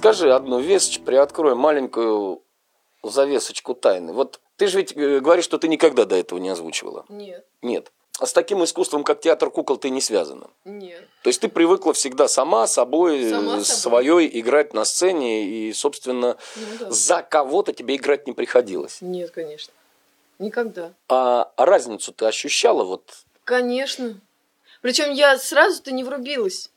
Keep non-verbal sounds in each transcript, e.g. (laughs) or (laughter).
скажи одну вещь, приоткрой маленькую завесочку тайны. Вот ты же ведь э, говоришь, что ты никогда до этого не озвучивала. Нет, Нет. А с таким искусством, как театр кукол, ты не связана. нет. То есть ты привыкла всегда сама собой, Сама э, собой. своей играть на сцене, и, собственно, Ну да. за кого-то тебе играть не приходилось. Нет, конечно. Никогда. А разницу ты ощущала вот Конечно. Причем я сразу-то не врубилась.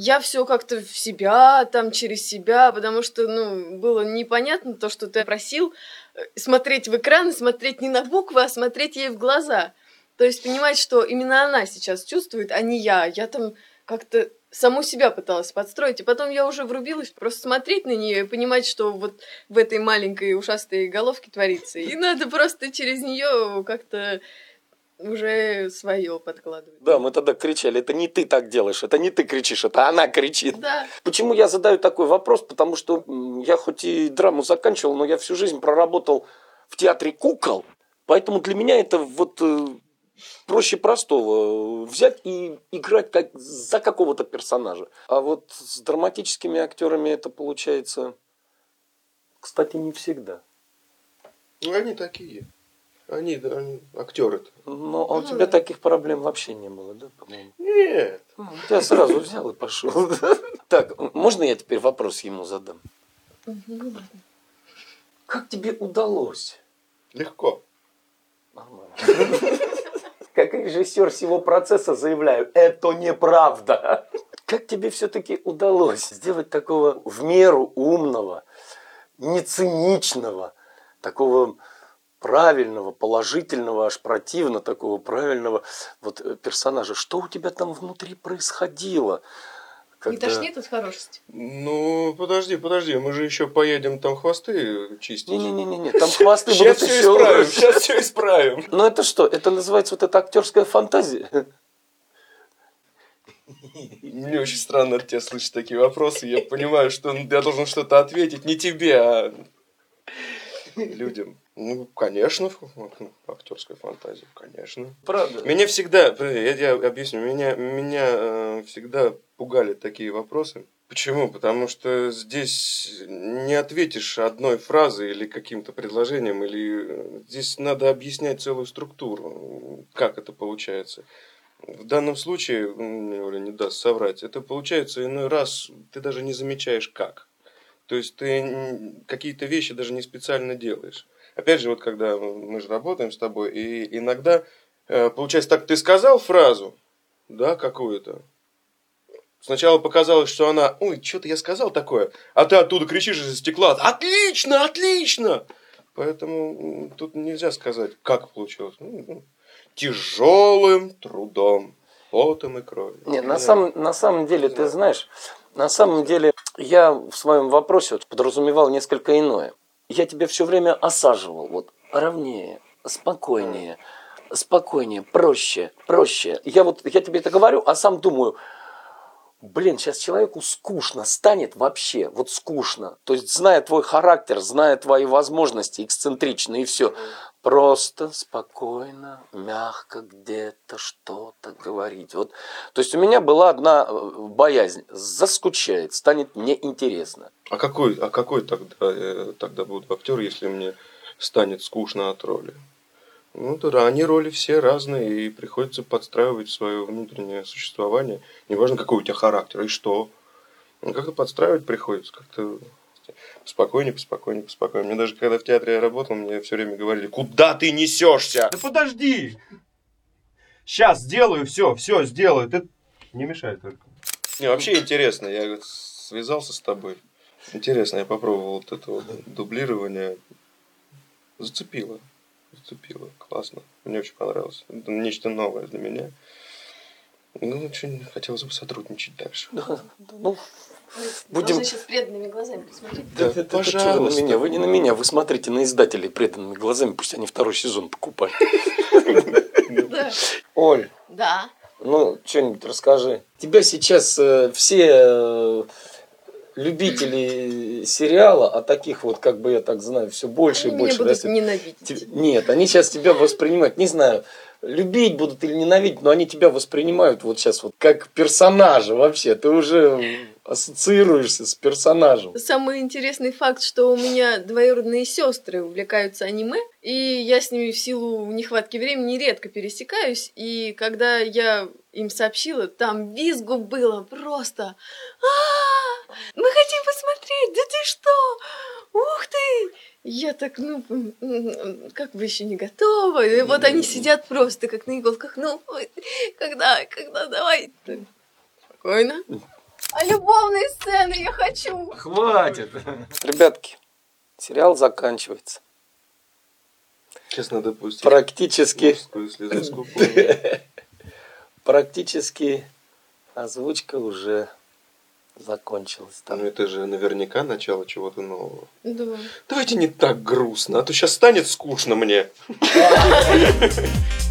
Я все как-то в себя, там через себя, потому что, ну, было непонятно то, что ты просил э, смотреть в экран смотреть не на буквы, а смотреть ей в глаза. То есть понимать, что именно она сейчас чувствует, а не я. Я там как-то саму себя пыталась подстроить, и потом я уже врубилась, просто смотреть на нее и понимать, что вот в этой маленькой ушастой головке творится. И надо просто через нее как-то уже свое подкладывать. Да, мы тогда кричали, это не ты так делаешь, это не ты кричишь, это она кричит. Да. Почему я задаю такой вопрос? Потому что я хоть и драму заканчивал, но я всю жизнь проработал в театре кукол, поэтому для меня это вот э, проще простого. э, Взять и играть как за какого-то персонажа. А вот с драматическими актерами это получается, кстати, не всегда. Ну, они такие. Они, они актеры-то. Ну, а у Ну тебя таких проблем вообще не было, да, по-моему? Нет. Ну, Я сразу взял и пошел. Так, можно я теперь вопрос ему задам? Как тебе удалось? Легко. Нормально. Как режиссер всего процесса заявляю, это неправда. Как тебе все-таки удалось сделать такого в меру умного, не циничного, такого правильного, положительного, аж противно такого правильного вот э, персонажа? Что у тебя там внутри происходило? Не когда- тошнит от хорошести? Ну, подожди, подожди, мы же еще поедем там хвосты чистить. Не-не-не, там (laughs) хвосты Сейчас будут все еще исправим, сейчас все исправим. Ну это что? Это называется вот эта актерская фантазия? Мне очень странно от тебя слышать такие вопросы. Я понимаю, что я должен что-то ответить не тебе, а людям. Ну, конечно, актерская фантазия, конечно. Правда? Меня всегда, подожди, я тебе объясню, меня, меня э, всегда пугали такие вопросы. Почему? Потому что здесь не ответишь одной фразой или каким-то предложением, или э, здесь надо объяснять целую структуру, как это получается. В данном случае, Оля не даст соврать, это получается иной раз ты даже не замечаешь как. То есть ты какие-то вещи даже не специально делаешь. Опять же, вот когда мы же работаем с тобой, и иногда э, получается так, ты сказал фразу, да, какую-то. Сначала показалось, что она, ой, что-то я сказал такое, а ты оттуда кричишь из-за стекла, отлично, отлично. Поэтому тут нельзя сказать, как получилось. Ну, ну, тяжелым трудом, потом и кровью. Нет, на самом, на самом деле, ты знаешь, на самом деле я в своем вопросе вот подразумевал несколько иное. Я тебя все время осаживал, вот ровнее, спокойнее, спокойнее, проще, проще. Я вот, я тебе это говорю, а сам думаю, блин, сейчас человеку скучно станет вообще, вот скучно. То есть, зная твой характер, зная твои возможности, эксцентрично и все, просто спокойно, мягко где-то что-то говорить. Вот. То есть у меня была одна э, боязнь, заскучает, станет неинтересно. А какой, а какой тогда, э, тогда будет актер, если мне станет скучно от роли? Ну, тогда они роли все разные, и приходится подстраивать свое внутреннее существование. Неважно, какой у тебя характер, и что. Ну, как-то подстраивать приходится, как-то спокойнее, поспокойнее, поспокойнее. Мне даже когда в театре я работал, мне все время говорили, куда ты несешься? Да подожди! Сейчас сделаю, все, все сделаю. Ты не мешай только. Не, вообще интересно, я связался с тобой. Интересно, я попробовал вот это вот дублирование. Зацепило. Зацепило. Классно. Мне очень понравилось. Это нечто новое для меня. Ну, очень хотелось бы сотрудничать дальше. (laughs) Ну, будем... Должны сейчас преданными глазами посмотреть. Да, Это- это чё вы на пожалуйста. меня? Вы не на меня, вы смотрите на издателей преданными глазами, пусть они второй сезон покупают. (laughs) Да. Оль, Да. ну, что-нибудь расскажи. Тебя сейчас э, все любители сериала, а таких вот, как бы я так знаю, все больше и Они больше. меня будут да, ненавидеть. Те- Нет, они сейчас тебя воспринимают, не знаю, любить будут или ненавидеть, но они тебя воспринимают вот сейчас вот как персонажа вообще. Ты уже ассоциируешься с персонажем. Самый интересный факт, что у меня двоюродные сестры увлекаются аниме, и я с ними в силу нехватки времени редко пересекаюсь, и когда я им сообщила, там визгу было просто «А, мы хотим посмотреть, да ты что? Ух ты!» Я так, ну, как бы еще не готова. И вот они сидят просто как на иголках. Ну, когда, когда, давай. Спокойно. А любовные сцены я хочу. Хватит. Ребятки, сериал заканчивается. Сейчас надо пустить Практически, слезу (laughs) практически озвучка уже закончилась. Ну Там. это же наверняка начало чего-то нового. Да. Давайте не так грустно, а то сейчас станет скучно мне. (laughs)